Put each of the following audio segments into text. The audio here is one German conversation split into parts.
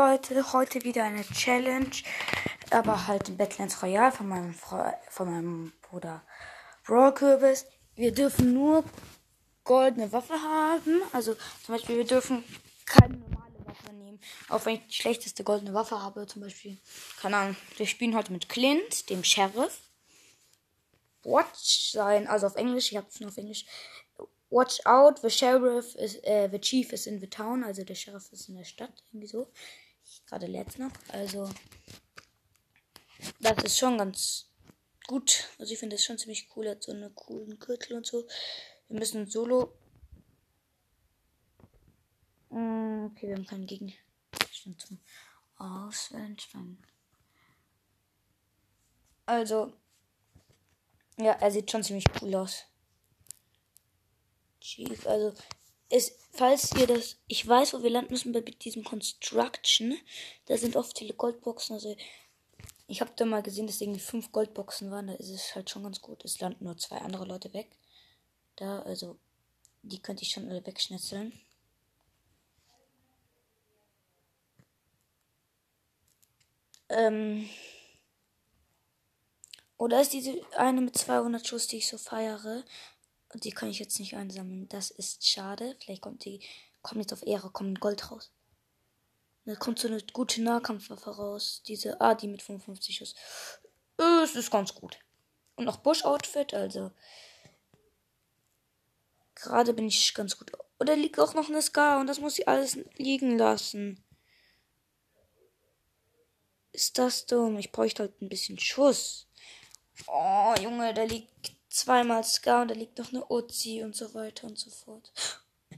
Leute, heute wieder eine Challenge, aber halt in Badlands Royale von meinem, Fre von meinem Bruder Brawl Kürbis. Wir dürfen nur goldene Waffe haben, also zum Beispiel wir dürfen keine normale Waffe nehmen, auch wenn ich die schlechteste goldene Waffe habe, zum Beispiel, keine Ahnung, wir spielen heute mit Clint, dem Sheriff. Watch sein, also auf Englisch, ich habe es nur auf Englisch. Watch out, the sheriff is, äh, the chief is in the town, also der Sheriff ist in der Stadt, irgendwie so. Gerade letzt noch, also das ist schon ganz gut. Also ich finde das schon ziemlich cool, hat so einen coolen Gürtel und so. Wir müssen solo. Mm, okay, wir haben keinen Gegenstand zum Auswählen. Also, ja, er sieht schon ziemlich cool aus. Chief. Also, ist, falls ihr das, ich weiß, wo wir landen müssen bei diesem Construction. Da sind oft viele Goldboxen. Also, ich habe da mal gesehen, dass irgendwie fünf Goldboxen waren. Da ist es halt schon ganz gut. Es landen nur zwei andere Leute weg. Da, also, die könnte ich schon alle wegschnetzeln. Ähm. Oder ist diese eine mit 200 Schuss, die ich so feiere? Und die kann ich jetzt nicht einsammeln. Das ist schade. Vielleicht kommt die, kommt jetzt auf Ehre, kommt Gold raus. Da kommt so eine gute Nahkampfwaffe raus. Diese, ah, die mit 55 Schuss. Es ist ganz gut. Und noch Bush-Outfit, also. Gerade bin ich ganz gut. Oder liegt auch noch eine Scar und das muss ich alles liegen lassen. Ist das dumm? Ich bräuchte halt ein bisschen Schuss. Oh, Junge, da liegt zweimal Ska und da liegt noch eine Uzi und so weiter und so fort.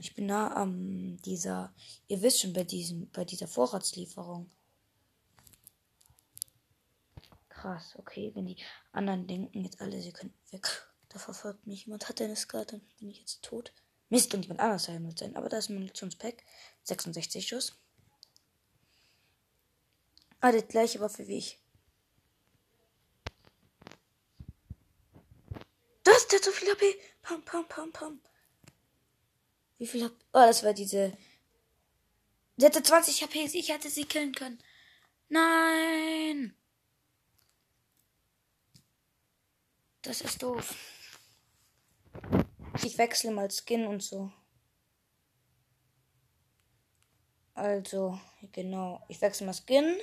Ich bin nah am dieser, ihr wisst schon, bei diesem, bei dieser Vorratslieferung. Krass, okay, wenn die anderen denken jetzt alle, sie können weg. Da verfolgt mich jemand, hat eine Ska, dann bin ich jetzt tot. Mist, und jemand anders sein sein. Aber da ist ein Munitionspack. 66 Schuss. Ah, die gleiche Waffe wie ich. Das, der hat so viel HP. Pam, pam, pam, pam. Wie viel HP? Oh, das war diese. Der hatte 20 HP. Ich hätte sie killen können. Nein. Das ist doof. Ich wechsle mal Skin und so. Also, genau. Ich wechsle mal Skin.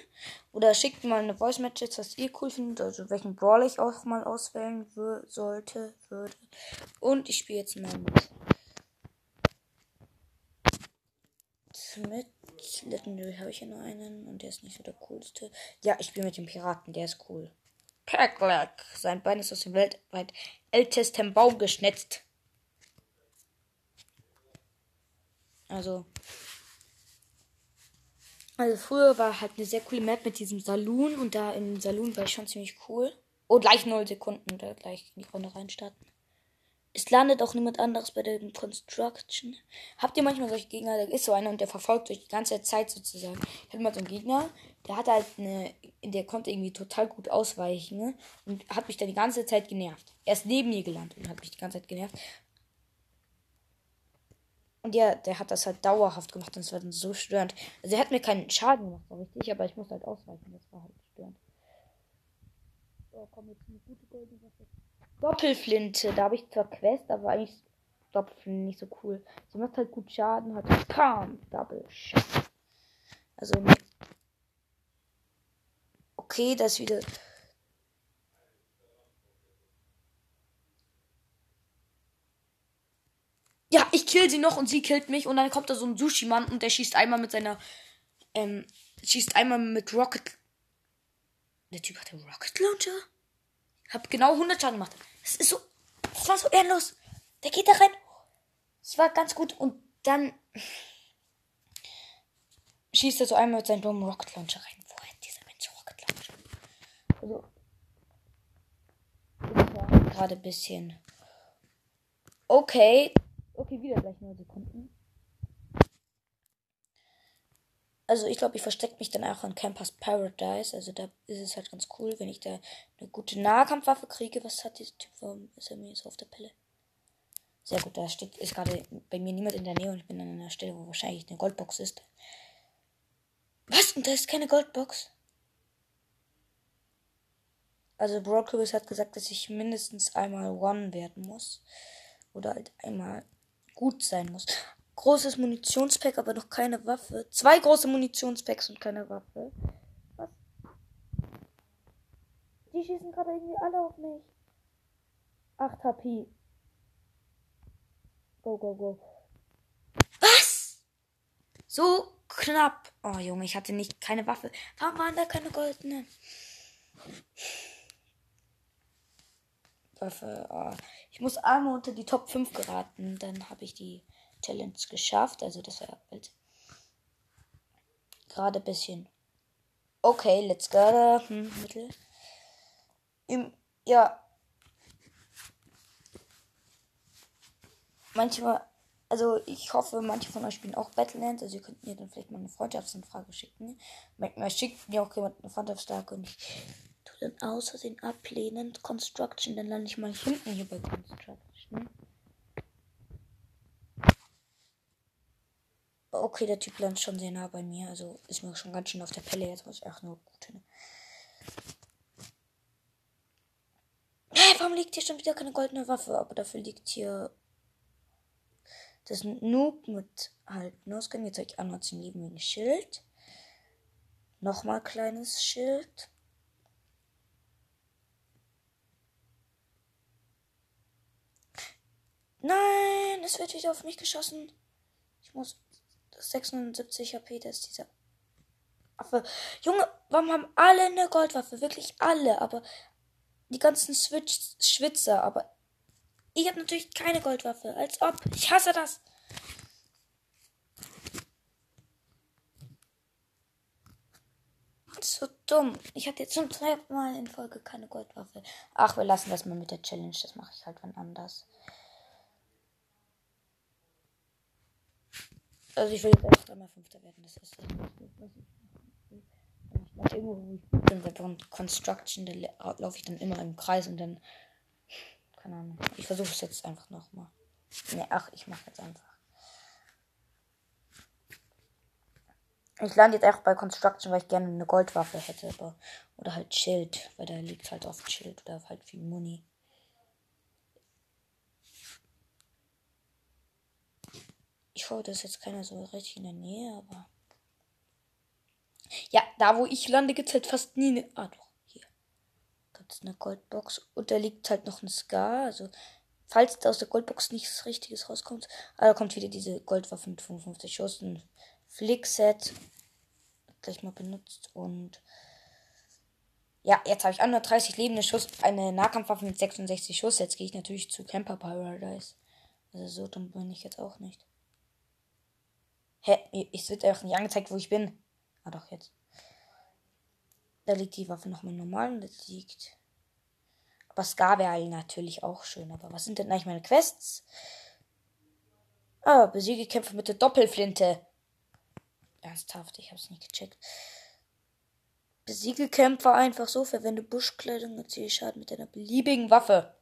Oder schickt mal eine Voice Message, was ihr cool findet. Also, welchen Brawl ich auch mal auswählen sollte, würde. Und ich spiele jetzt mal mit. Mit Legendary habe ich ja nur einen. Und der ist nicht so der coolste. Ja, ich spiele mit dem Piraten. Der ist cool. Packlack. Sein Bein ist aus dem weltweit ältesten Baum geschnitzt. Also, also früher war halt eine sehr coole Map mit diesem Saloon und da im Saloon war ich schon ziemlich cool. Oh, gleich 0 Sekunden, da gleich in die Runde reinstarten. Es landet auch niemand anderes bei der Construction. Habt ihr manchmal solche Gegner? Da ist so einer und der verfolgt euch die ganze Zeit sozusagen. Ich hatte mal so einen Gegner, der hatte halt eine, der konnte irgendwie total gut ausweichen ne? und hat mich dann die ganze Zeit genervt. Er ist neben mir gelandet und hat mich die ganze Zeit genervt. Und ja, der hat das halt dauerhaft gemacht und es war dann so störend. Also er hat mir keinen Schaden gemacht, so richtig, aber ich musste halt ausweichen. Das war halt störend. So, komm jetzt eine gute goldene Waffe. Doppelflinte, da habe ich zwar Quest, aber eigentlich Doppelflinte nicht so cool. Sie macht halt gut Schaden, hat Pam, Double Shot. Also Okay, das ist wieder Ja, ich kill sie noch und sie killt mich und dann kommt da so ein Sushi-Mann und der schießt einmal mit seiner, ähm, schießt einmal mit Rocket. Der Typ hat den Rocket Launcher? Hab genau 100 Schaden gemacht. Das ist so, das war so ehrenlos. Der geht da rein. Das war ganz gut und dann schießt er so einmal mit seinem dummen Rocket Launcher rein. Wo hat dieser Mensch Rocket Launcher? Also, gerade ein bisschen. Okay, Okay, wieder gleich 9 Sekunden. Also ich glaube, ich verstecke mich dann auch an Campers Paradise. Also da ist es halt ganz cool, wenn ich da eine gute Nahkampfwaffe kriege. Was hat dieser Typ? Warum ist er mir jetzt auf der Pelle? Sehr gut, da steht, ist gerade bei mir niemand in der Nähe und ich bin an einer Stelle, wo wahrscheinlich eine Goldbox ist. Was? Und da ist keine Goldbox? Also Brocklewis hat gesagt, dass ich mindestens einmal One werden muss. Oder halt einmal gut sein muss. Großes Munitionspack, aber noch keine Waffe. Zwei große Munitionspacks und keine Waffe. Was? Die schießen gerade irgendwie alle auf mich. 8 HP. Go, go, go. Was? So knapp. Oh, Junge, ich hatte nicht keine Waffe. Warum waren da keine goldenen? Waffe. Oh. Ich muss einmal unter die Top 5 geraten. Dann habe ich die Challenge geschafft. Also das war halt gerade ein bisschen. Okay, let's go. Hm, Mittel. Im, ja. Manchmal, also ich hoffe, manche von euch spielen auch Battlelands. Also ihr könnt mir dann vielleicht mal eine Freundschaftsanfrage schicken. Manchmal schickt mir auch jemand eine Freundschaftsanfrage und ich dann aus Versehen ablehnen. Construction, dann lande ich mal hinten hier bei Construction. Okay, der Typ landet schon sehr nah bei mir. Also ist mir schon ganz schön auf der Pelle. Jetzt muss ich auch nur gut hin. Hä, warum liegt hier schon wieder keine goldene Waffe? Aber dafür liegt hier das Noob mit halt Noskin. Jetzt habe ich einmal zum Leben ein Schild. Nochmal kleines Schild. Nein, es wird wieder auf mich geschossen. Ich muss 76 HP, das ist dieser Affe. Junge, warum haben alle eine Goldwaffe? Wirklich alle, aber die ganzen Switch Schwitzer, aber ich habe natürlich keine Goldwaffe. Als ob. Ich hasse das. So dumm. Ich hatte jetzt schon zweimal in Folge keine Goldwaffe. Ach, wir lassen das mal mit der Challenge. Das mache ich halt wann anders. Also ich will jetzt einfach dreimal Fünfter werden. Das ist mache irgendwo, wo ich gut bin, bei Construction, da laufe ich dann immer im Kreis und dann. Keine Ahnung. Ich versuche es jetzt einfach nochmal. Ne, ach, ich mache jetzt einfach. Ich lande jetzt auch bei Construction, weil ich gerne eine Goldwaffe hätte. Aber, oder halt Schild, weil da liegt halt oft Schild oder halt viel Muni. Ich hoffe, das ist jetzt keiner so richtig in der Nähe, aber. Ja, da wo ich lande, gibt es halt fast nie eine. Ah, doch, hier. Gibt es eine Goldbox. Und da liegt halt noch ein Scar. Also, falls da aus der Goldbox nichts Richtiges rauskommt. Ah, da kommt wieder diese Goldwaffe mit 55 Schuss. Ein Flickset. Gleich mal benutzt. Und. Ja, jetzt habe ich 130 lebende Schuss. Eine Nahkampfwaffe mit 66 Schuss. Jetzt gehe ich natürlich zu Camper Paradise. Also, so dumm bin ich jetzt auch nicht. Hä? Es wird einfach nicht angezeigt, wo ich bin. Ah, doch, jetzt. Da liegt die Waffe nochmal normal und das liegt. Aber Scar wäre natürlich auch schön. Aber was sind denn eigentlich meine Quests? Ah, besiege Kämpfe mit der Doppelflinte. Ernsthaft, ich hab's nicht gecheckt. Besiege Kämpfer einfach so, verwende Buschkleidung, erziehe Schaden mit einer beliebigen Waffe.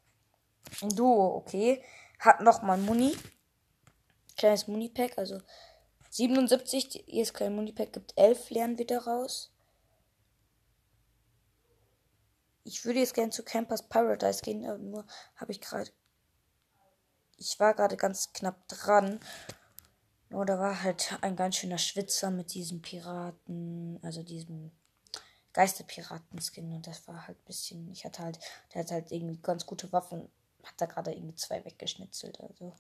Ein Duo, okay. Hat nochmal Muni. Kleines Muni-Pack, also 77, die ESK Munipack gibt 11 Lernen wieder raus. Ich würde jetzt gerne zu Campers Paradise gehen, aber nur habe ich gerade. Ich war gerade ganz knapp dran. Nur da war halt ein ganz schöner Schwitzer mit diesem Piraten, also diesem Geisterpiraten-Skin. Und das war halt ein bisschen. Ich hatte halt. Der hat halt irgendwie ganz gute Waffen. Hat da gerade irgendwie zwei weggeschnitzelt. Also.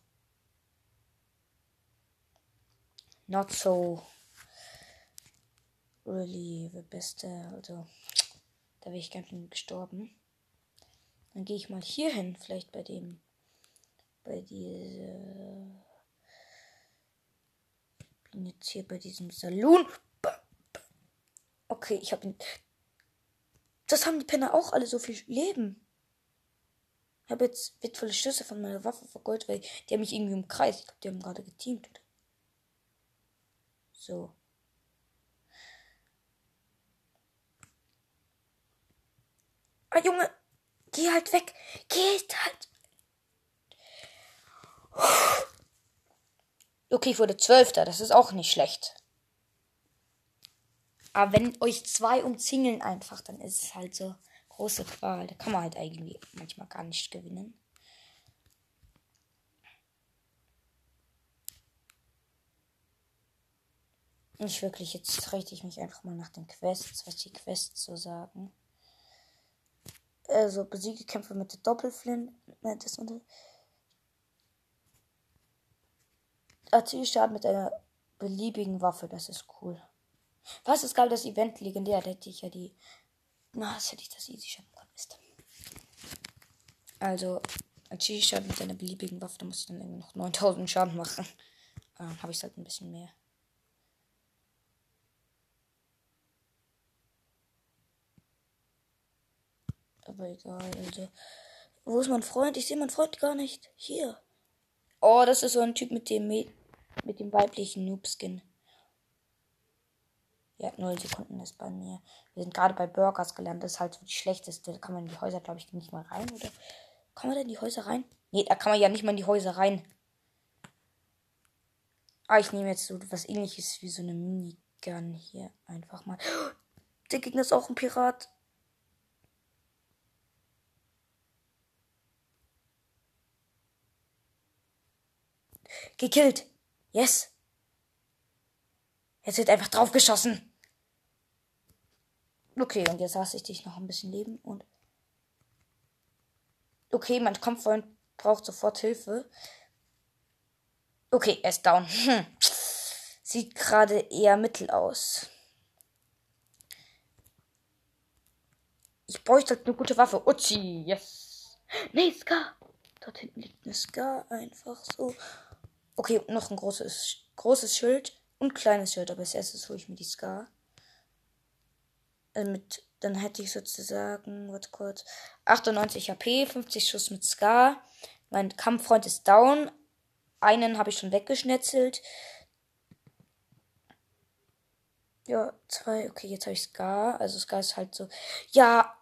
Not so really the beste. Also, da wäre ich ganz schön gestorben. Dann gehe ich mal hier hin, vielleicht bei dem, bei diese, bin jetzt hier bei diesem Saloon. Okay, ich habe. Das haben die Penner auch alle so viel Leben. Ich habe jetzt wertvolle Schüsse von meiner Waffe vergoldet, weil die haben mich irgendwie im Kreis. Ich glaube, die haben gerade geteamt. Oder? So. Ah, Junge, geh halt weg. Geh halt. Okay, ich wurde Zwölfter. Das ist auch nicht schlecht. Aber wenn euch zwei umzingeln einfach, dann ist es halt so große Qual. Da kann man halt irgendwie manchmal gar nicht gewinnen. Nicht wirklich, jetzt richte ich mich einfach mal nach den Quests, was die Quests so sagen. Also besiege Kämpfe mit der Doppelflint. Das unter Schaden mit einer beliebigen Waffe, das ist cool. Was ist geil, das Event legendär, da hätte ich ja die. Na, das hätte ich das easy schaffen können, Mist. Also, als Schaden mit einer beliebigen Waffe, da muss ich dann irgendwie noch 9000 Schaden machen. Dann habe ich halt ein bisschen mehr. Aber egal, also. Wo ist mein Freund? Ich sehe meinen Freund gar nicht. Hier. Oh, das ist so ein Typ mit dem mit dem weiblichen Noob-Skin. Ja, 0 Sekunden ist bei mir. Wir sind gerade bei Burgers gelernt. Das ist halt so die schlechteste. Da kann man in die Häuser, glaube ich, nicht mal rein, oder? Kann man da in die Häuser rein? Nee, da kann man ja nicht mal in die Häuser rein. Ah, ich nehme jetzt so was ähnliches wie so eine Minigun hier einfach mal. Der Gegner ist auch ein Pirat. Gekillt. Yes. Jetzt wird einfach draufgeschossen. Okay, und jetzt lasse ich dich noch ein bisschen leben und. Okay, mein Kampffreund braucht sofort Hilfe. Okay, er ist down. Hm. Sieht gerade eher mittel aus. Ich bräuchte halt eine gute Waffe. Uzi, yes. Nee, Scar. Dort hinten liegt eine Scar. Einfach so. Okay, noch ein großes, großes Schild und kleines Schild, aber als erstes hole ich mir die Scar. Also mit, dann hätte ich sozusagen, warte kurz, 98 HP, 50 Schuss mit Scar. Mein Kampffreund ist down. Einen habe ich schon weggeschnetzelt. Ja, zwei. Okay, jetzt habe ich Scar. Also Scar ist halt so. Ja,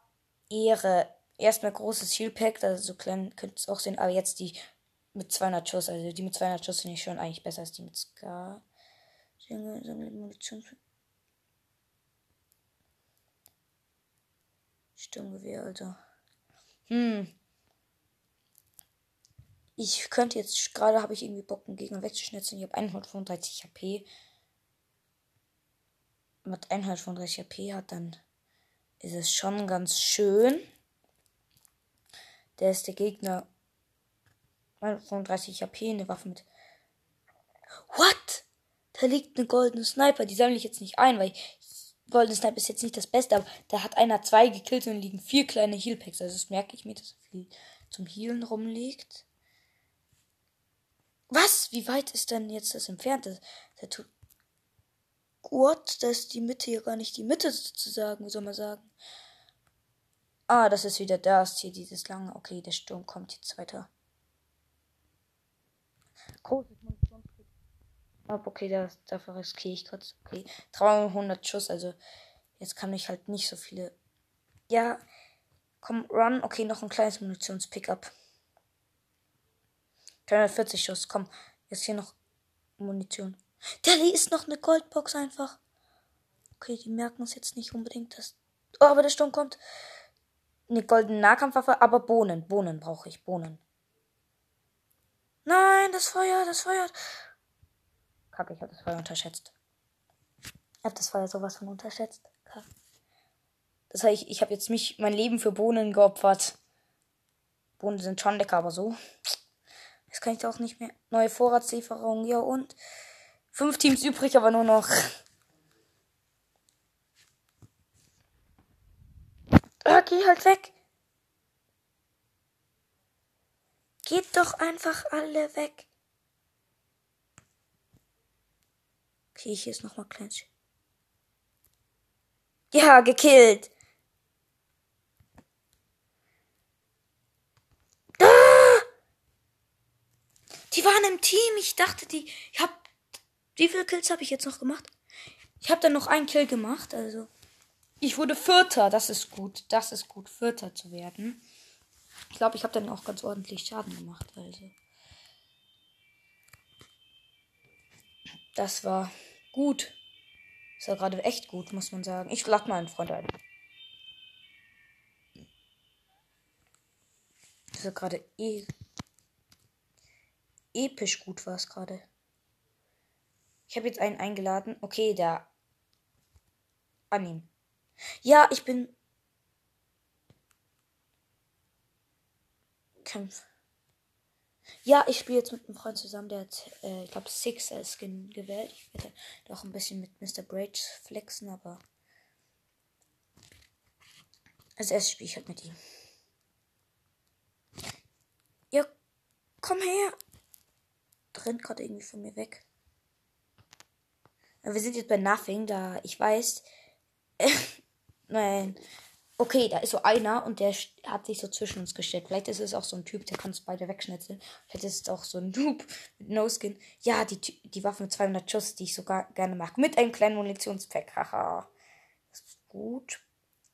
Ehre. Erstmal großes Heal Pack, also so klein könnt ihr es auch sehen. Aber jetzt die mit 200 Schuss. Also die mit 200 Schuss finde ich schon eigentlich besser als die mit Scar. Sturmgewehr, Alter. Hm. Ich könnte jetzt, gerade habe ich irgendwie Bock, einen Gegner wegzuschnitzen. Ich habe 135 HP. Man 135 HP hat, dann ist es schon ganz schön. Der ist der Gegner 35 HP, eine Waffe mit. What? Da liegt eine goldene Sniper. Die sammle ich jetzt nicht ein, weil goldene Sniper ist jetzt nicht das Beste, aber da hat einer zwei gekillt und liegen vier kleine Healpacks. Also das merke ich mir, dass viel zum Healen rumliegt. Was? Wie weit ist denn jetzt das entfernt? Das, der tut. What? Da ist die Mitte hier gar nicht die Mitte sozusagen, wie soll man sagen. Ah, das ist wieder das hier, dieses lange. Okay, der Sturm kommt jetzt weiter. Großes Munitionskick. okay, das, dafür riskiere ich kurz. Okay, 300 Schuss, also jetzt kann ich halt nicht so viele. Ja, komm, run. Okay, noch ein kleines Munitionspickup. 340 Schuss, komm. Jetzt hier noch Munition. Da ist noch eine Goldbox einfach. Okay, die merken es jetzt nicht unbedingt, dass. Oh, aber der Sturm kommt. Eine goldene Nahkampfwaffe, aber Bohnen. Bohnen brauche ich. Bohnen. Nein, das Feuer, das Feuer. Kacke, ich habe das Feuer unterschätzt. Ich habe das Feuer sowas von unterschätzt. Kacke. Das heißt, ich, ich habe jetzt mich mein Leben für Bohnen geopfert. Bohnen sind schon lecker, aber so. Jetzt kann ich auch nicht mehr. Neue Vorratslieferung, ja und. Fünf Teams übrig, aber nur noch. Geh halt weg. Geht doch einfach alle weg. Okay, hier ist nochmal klein. Ja, gekillt. Ah! Die waren im Team. Ich dachte, die. Ich hab. Wie viele Kills habe ich jetzt noch gemacht? Ich habe dann noch einen Kill gemacht. Also. Ich wurde Vierter. Das ist gut. Das ist gut, Vierter zu werden. Ich glaube, ich habe dann auch ganz ordentlich Schaden gemacht. Also. Das war gut. Ist ja gerade echt gut, muss man sagen. Ich lade mal einen Freund ein. Ist ja gerade eh episch gut war es gerade. Ich habe jetzt einen eingeladen. Okay, der annehmen. Ja, ich bin Kämpf. Ja, ich spiele jetzt mit einem Freund zusammen, der hat, äh, ich glaube, Six als Skin gewählt. Ich werde doch ein bisschen mit Mr. Braid flexen, aber als erstes spiele ich halt mit ihm. Ja, komm her. Rennt gerade irgendwie von mir weg. Wir sind jetzt bei Nothing, da ich weiß. nein. Okay, da ist so einer und der hat sich so zwischen uns gestellt. Vielleicht ist es auch so ein Typ, der kann uns beide wegschnitzeln. Vielleicht ist es auch so ein Noob mit No-Skin. Ja, die, die Waffe mit 200 Schuss, die ich sogar gerne mag. Mit einem kleinen Munitionspack. Haha. Das ist gut.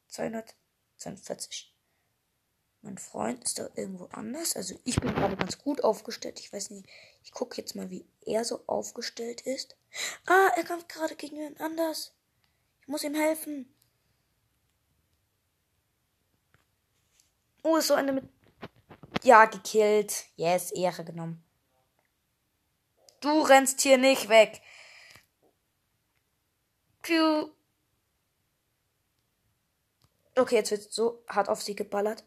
242. Mein Freund ist da irgendwo anders. Also ich bin gerade ganz gut aufgestellt. Ich weiß nicht. Ich gucke jetzt mal, wie er so aufgestellt ist. Ah, er kämpft gerade gegen jemand anders. Ich muss ihm helfen. Oh, ist so eine mit. Ja, gekillt. Yes, Ehre genommen. Du rennst hier nicht weg. Piu. Okay, jetzt wird so hart auf sie geballert.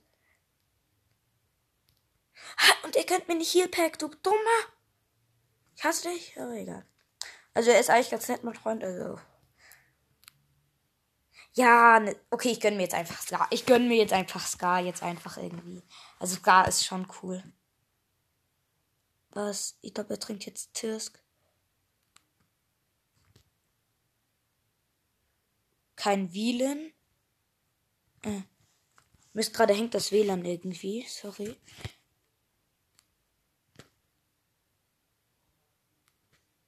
Und er kennt mir nicht Healpack, du Dummer. Ich hasse dich, aber egal. Also er ist eigentlich ganz nett, mein Freund, also. Ja, ne, okay, ich gönn mir jetzt einfach Scar. Ich gönn mir jetzt einfach Scar jetzt einfach irgendwie. Also Scar ist schon cool. Was? Ich glaube, er trinkt jetzt Tirsk. Kein WLAN. Äh. Mist, gerade hängt das WLAN irgendwie. Sorry.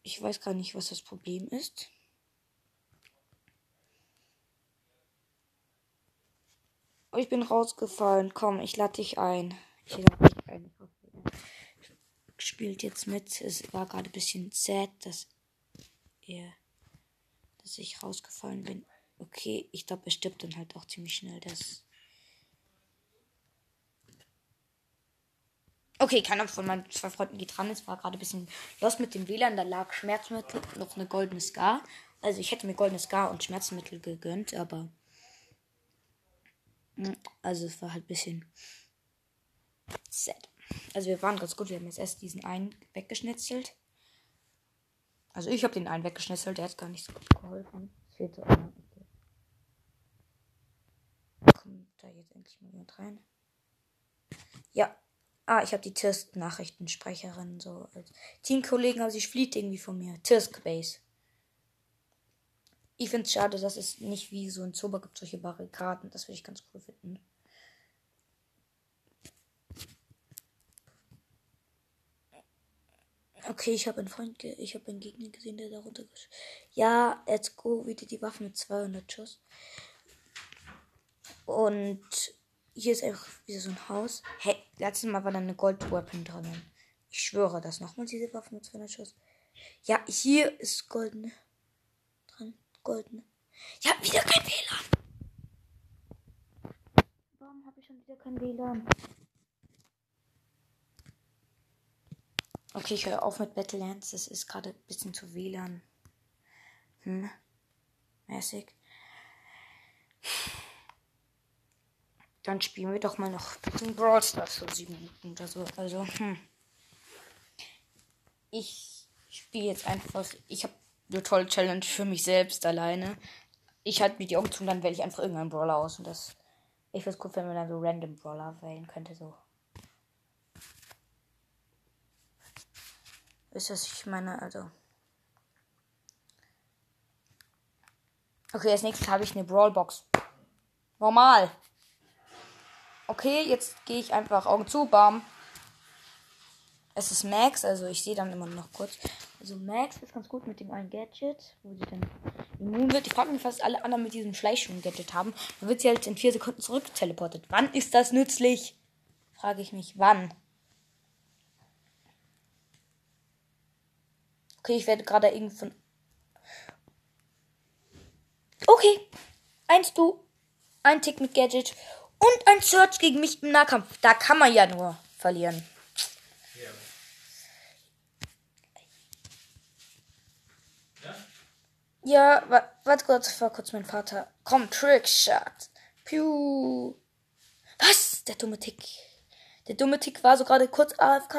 Ich weiß gar nicht, was das Problem ist. Oh, ich bin rausgefallen. Komm, ich lade dich ein. Ich lade dich ein. Spielt jetzt mit. Es war gerade ein bisschen sad, dass er, dass ich rausgefallen bin. Okay, ich glaube, er stirbt dann halt auch ziemlich schnell. Das. Okay, keiner von meinen zwei Freunden geht dran. Es war gerade ein bisschen los mit dem WLAN. Da lag Schmerzmittel noch eine goldene Scar. Also ich hätte mir goldene Scar und Schmerzmittel gegönnt, aber also es war halt ein bisschen sad. Also wir waren ganz gut. Wir haben jetzt erst diesen einen weggeschnitzelt. Also ich habe den einen weggeschnitzelt. Der hat gar nicht so gut geholfen. Fehlt so einer. Kommt da jetzt endlich mal jemand rein? Ja. Ah, ich habe die Tirsk-Nachrichtensprecherin so als Teamkollegen, aber sie flieht irgendwie von mir. Tirsk Base. Ich finde es schade, dass es nicht wie so ein Zauber gibt, solche Barrikaden. Das würde ich ganz cool finden. Okay, ich habe einen Freund, ich habe einen Gegner gesehen, der da runtergeschossen Ja, let's go, wieder die Waffe mit 200 Schuss. Und hier ist einfach wieder so ein Haus. Hey, letztes Mal war da eine Gold-Weapon drin. Ich schwöre, das nochmal diese Waffe mit 200 Schuss. Ja, hier ist goldene goldene. Ich habe wieder kein WLAN. Warum habe ich schon wieder kein WLAN? Okay, ich höre auf mit Battlelands. Das ist gerade ein bisschen zu WLAN. Hm. Mäßig. Dann spielen wir doch mal noch ein bisschen Brawl Stars so sieben Minuten oder so. Also, hm. Ich spiele jetzt einfach. Ich habe eine tolle Challenge für mich selbst alleine. Ich halte mir die Augen zu und dann wähle ich einfach irgendeinen Brawler aus. Und das. Ich es gut, wenn man dann so random Brawler wählen könnte. So. Ist das, ich meine, also. Okay, als nächstes habe ich eine Brawlbox. Normal. Okay, jetzt gehe ich einfach Augen zu, bam. Es ist Max, also ich sehe dann immer noch kurz. Also Max ist ganz gut mit dem einen Gadget, wo sie dann immun wird. Ich frage mich, was alle anderen mit diesem Schleichschuhen-Gadget haben. Dann wird sie halt in vier Sekunden zurück teleportet. Wann ist das nützlich? Frage ich mich, wann? Okay, ich werde gerade irgendwie von. Okay. Eins du, ein Tick mit Gadget und ein Search gegen mich im Nahkampf. Da kann man ja nur verlieren. Ja, wa warte kurz, war kurz mein Vater. Komm, Trickshot. Piu. Was? Der dumme Tick. Der dumme Tick war so gerade kurz AFK.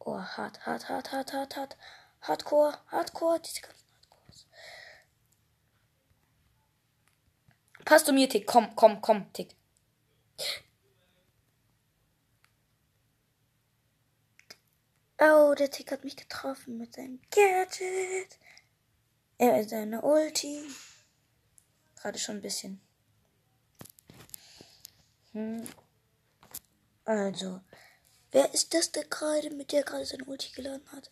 Oh, hart, hart, hart, hart, hart, hart. Hardcore, Hardcore, diese ganzen Hardcores. Passt du mir, Tick. Komm, komm, komm, Tick. Oh, der Tick hat mich getroffen mit seinem Gadget. Er ist eine Ulti. Gerade schon ein bisschen. Hm. Also, wer ist das der gerade, mit der gerade seine Ulti geladen hat?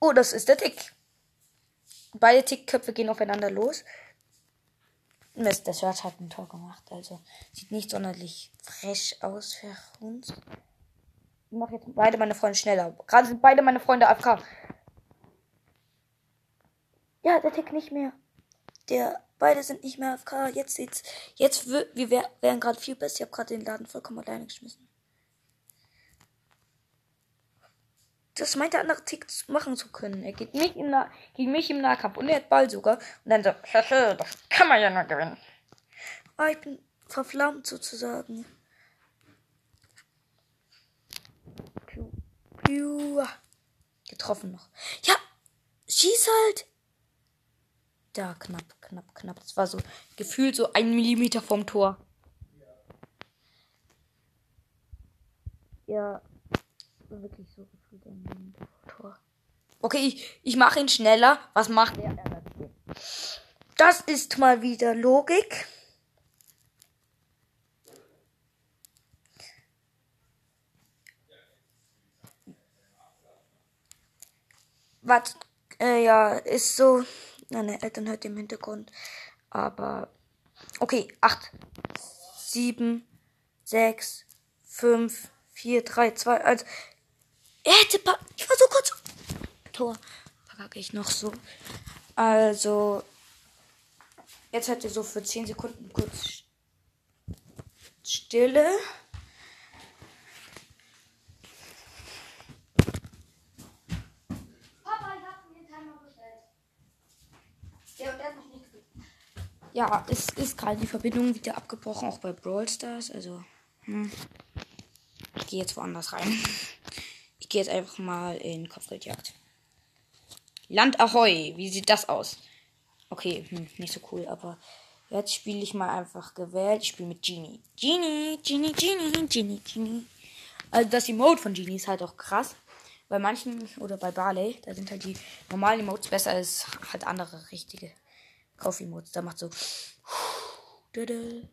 Oh, das ist der Tick. Beide Tickköpfe gehen aufeinander los. Mist, der Search hat ein Tor gemacht. Also sieht nicht sonderlich fresh aus für uns. Ich mache jetzt beide meine Freunde schneller. Gerade sind beide meine Freunde AFK. Ja, der Tick nicht mehr. Der, beide sind nicht mehr AFK. Jetzt sieht's, jetzt, wir wären gerade viel besser. Ich habe gerade den Laden vollkommen alleine geschmissen. das meint der andere Tick machen zu können. Er geht nicht im gegen mich im Nahkampf und er hat Ball sogar. Und dann so, das kann man ja nur gewinnen. Ah, ich bin verflammt sozusagen. Piu, piu. Getroffen noch. Ja, schieß halt. Da, knapp, knapp, knapp. Das war so gefühlt so ein Millimeter vom Tor. Ja, wirklich so gefühlt ein Millimeter vom Tor. Okay, ich, ich mache ihn schneller. Was macht er? Das ist mal wieder Logik. Was, äh, ja, ist so. Meine Eltern hört im Hintergrund. Aber. Okay, 8, 7, 6, 5, 4, 3, 2, 1. Er hätte. Ich war so kurz. Tor. Verkacke ich noch so. Also. Jetzt er so für 10 Sekunden kurz Stille. Ja, es ist gerade die Verbindung wieder abgebrochen, auch bei Brawl Stars. Also, hm. ich gehe jetzt woanders rein. Ich gehe jetzt einfach mal in Kopfgeldjagd. Land Ahoi, wie sieht das aus? Okay, hm, nicht so cool, aber jetzt spiele ich mal einfach gewählt. Ich spiele mit Genie. Genie, Genie, Genie, Genie, Genie. Also das Emote von Genie ist halt auch krass. Bei manchen oder bei Barley, da sind halt die normalen Emotes besser als halt andere richtige Kauf-Emotes. Da macht so. Genie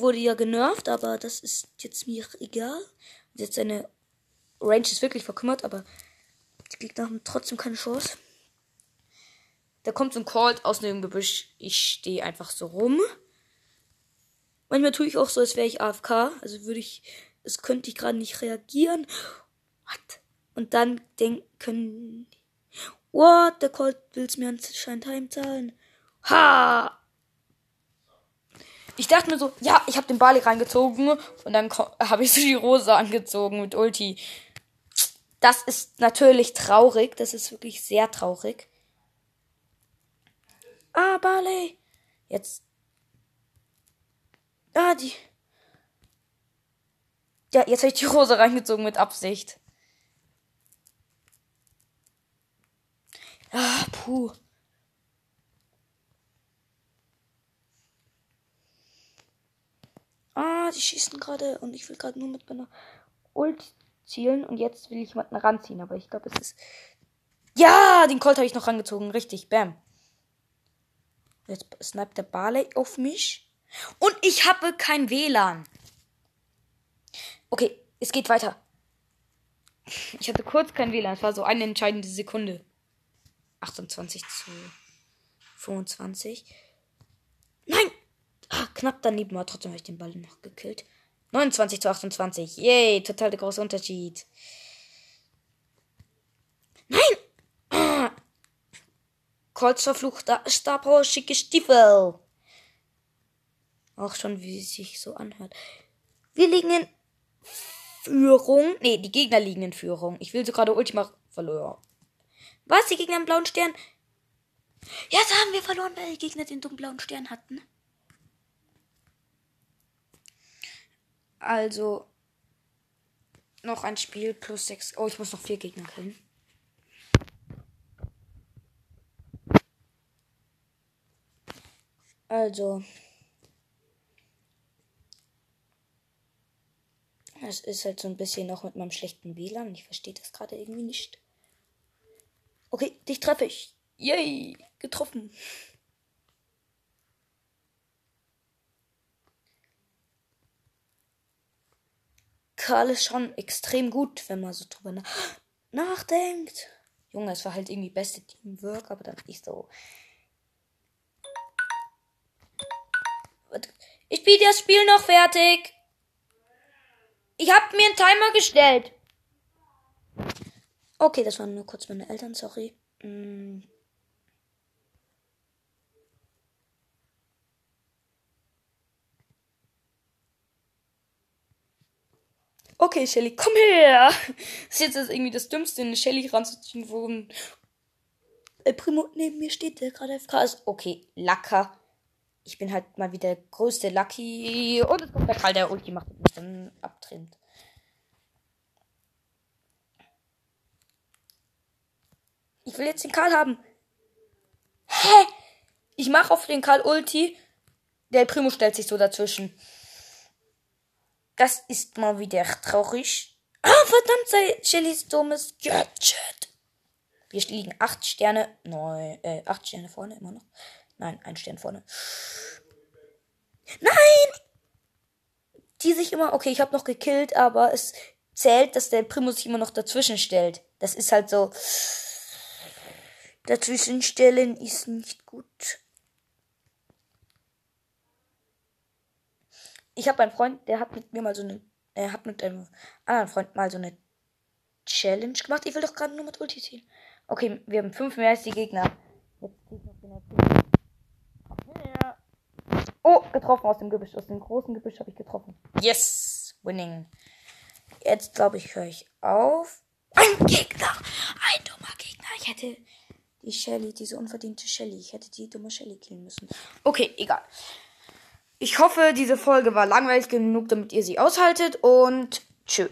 wurde ja genervt, aber das ist jetzt mir egal. Jetzt seine Range ist wirklich verkümmert, aber die Gegner haben trotzdem keine Chance. Da kommt so ein Colt aus dem Gebüsch. Ich stehe einfach so rum. Manchmal tue ich auch so, als wäre ich AFK. Also würde ich, es könnte ich gerade nicht reagieren. What? Und dann denken, what? Der Colt will es mir anscheinend heimzahlen. Ha! Ich dachte mir so, ja, ich habe den Bali reingezogen und dann habe ich so die Rose angezogen mit Ulti. Das ist natürlich traurig. Das ist wirklich sehr traurig. Ah, Barley. Jetzt. Ah, die. Ja, jetzt habe ich die Rose reingezogen mit Absicht. Ah, puh. Ah, die schießen gerade und ich will gerade nur mit meiner Ult zielen und jetzt will ich jemanden ranziehen, aber ich glaube, es ist. Ja, den Colt habe ich noch rangezogen. Richtig, bam. Jetzt sniped der Barley auf mich. Und ich habe kein WLAN. Okay, es geht weiter. Ich hatte kurz kein WLAN. Es war so eine entscheidende Sekunde. 28 zu 25. Nein! Ach, knapp daneben war. Trotzdem habe ich den Ball noch gekillt. 29 zu 28. Yay, total der große Colts verfluchter Star Power schicke Stiefel. Auch schon, wie es sich so anhört. Wir liegen in Führung. Nee, die Gegner liegen in Führung. Ich will so gerade Ultima verloren. Was? Die Gegner im blauen Stern? Da haben wir verloren, weil die Gegner den dummen blauen Stern hatten. Also. Noch ein Spiel plus sechs. Oh, ich muss noch vier Gegner killen. Also. Es ist halt so ein bisschen noch mit meinem schlechten WLAN. Ich verstehe das gerade irgendwie nicht. Okay, dich treffe ich. Yay, getroffen. Karl ist schon extrem gut, wenn man so drüber nach nachdenkt. Junge, es war halt irgendwie beste Teamwork, aber dann nicht so. Ich spiele das Spiel noch fertig. Ich habe mir einen Timer gestellt. Okay, das waren nur kurz meine Eltern, sorry. Mm. Okay, Shelly, komm her! Das ist jetzt irgendwie das Dümmste, eine Shelly ranzuziehen, wo ein Primo neben mir steht, der gerade FK ist. Okay, Lacker. Ich bin halt mal wieder der größte Lucky. Und es kommt der Karl, der Ulti macht und mich dann abtrennt. Ich will jetzt den Karl haben. Hä? Ich mache auf den Karl Ulti. Der Primo stellt sich so dazwischen. Das ist mal wieder traurig. Ah, verdammt, sei Shellys dummes Gadget. Wir liegen acht Sterne, neun, äh, acht Sterne vorne immer noch. Nein, ein Stern vorne. Nein! Die sich immer, okay, ich habe noch gekillt, aber es zählt, dass der Primo sich immer noch dazwischen stellt. Das ist halt so. Dazwischenstellen ist nicht gut. ich habe einen Freund, der hat mit mir mal so eine, er hat mit einem anderen Freund mal so eine Challenge gemacht. Ich will doch gerade nur mit Ulti ziehen. Okay, wir haben fünf mehr als die Gegner. Oh, getroffen aus dem Gebüsch. Aus dem großen Gebüsch habe ich getroffen. Yes, winning. Jetzt glaube ich, höre ich auf. Ein Gegner! Ein dummer Gegner. Ich hätte die Shelly, diese unverdiente Shelly. Ich hätte die dumme Shelly killen müssen. Okay, egal. Ich hoffe, diese Folge war langweilig genug, damit ihr sie aushaltet. Und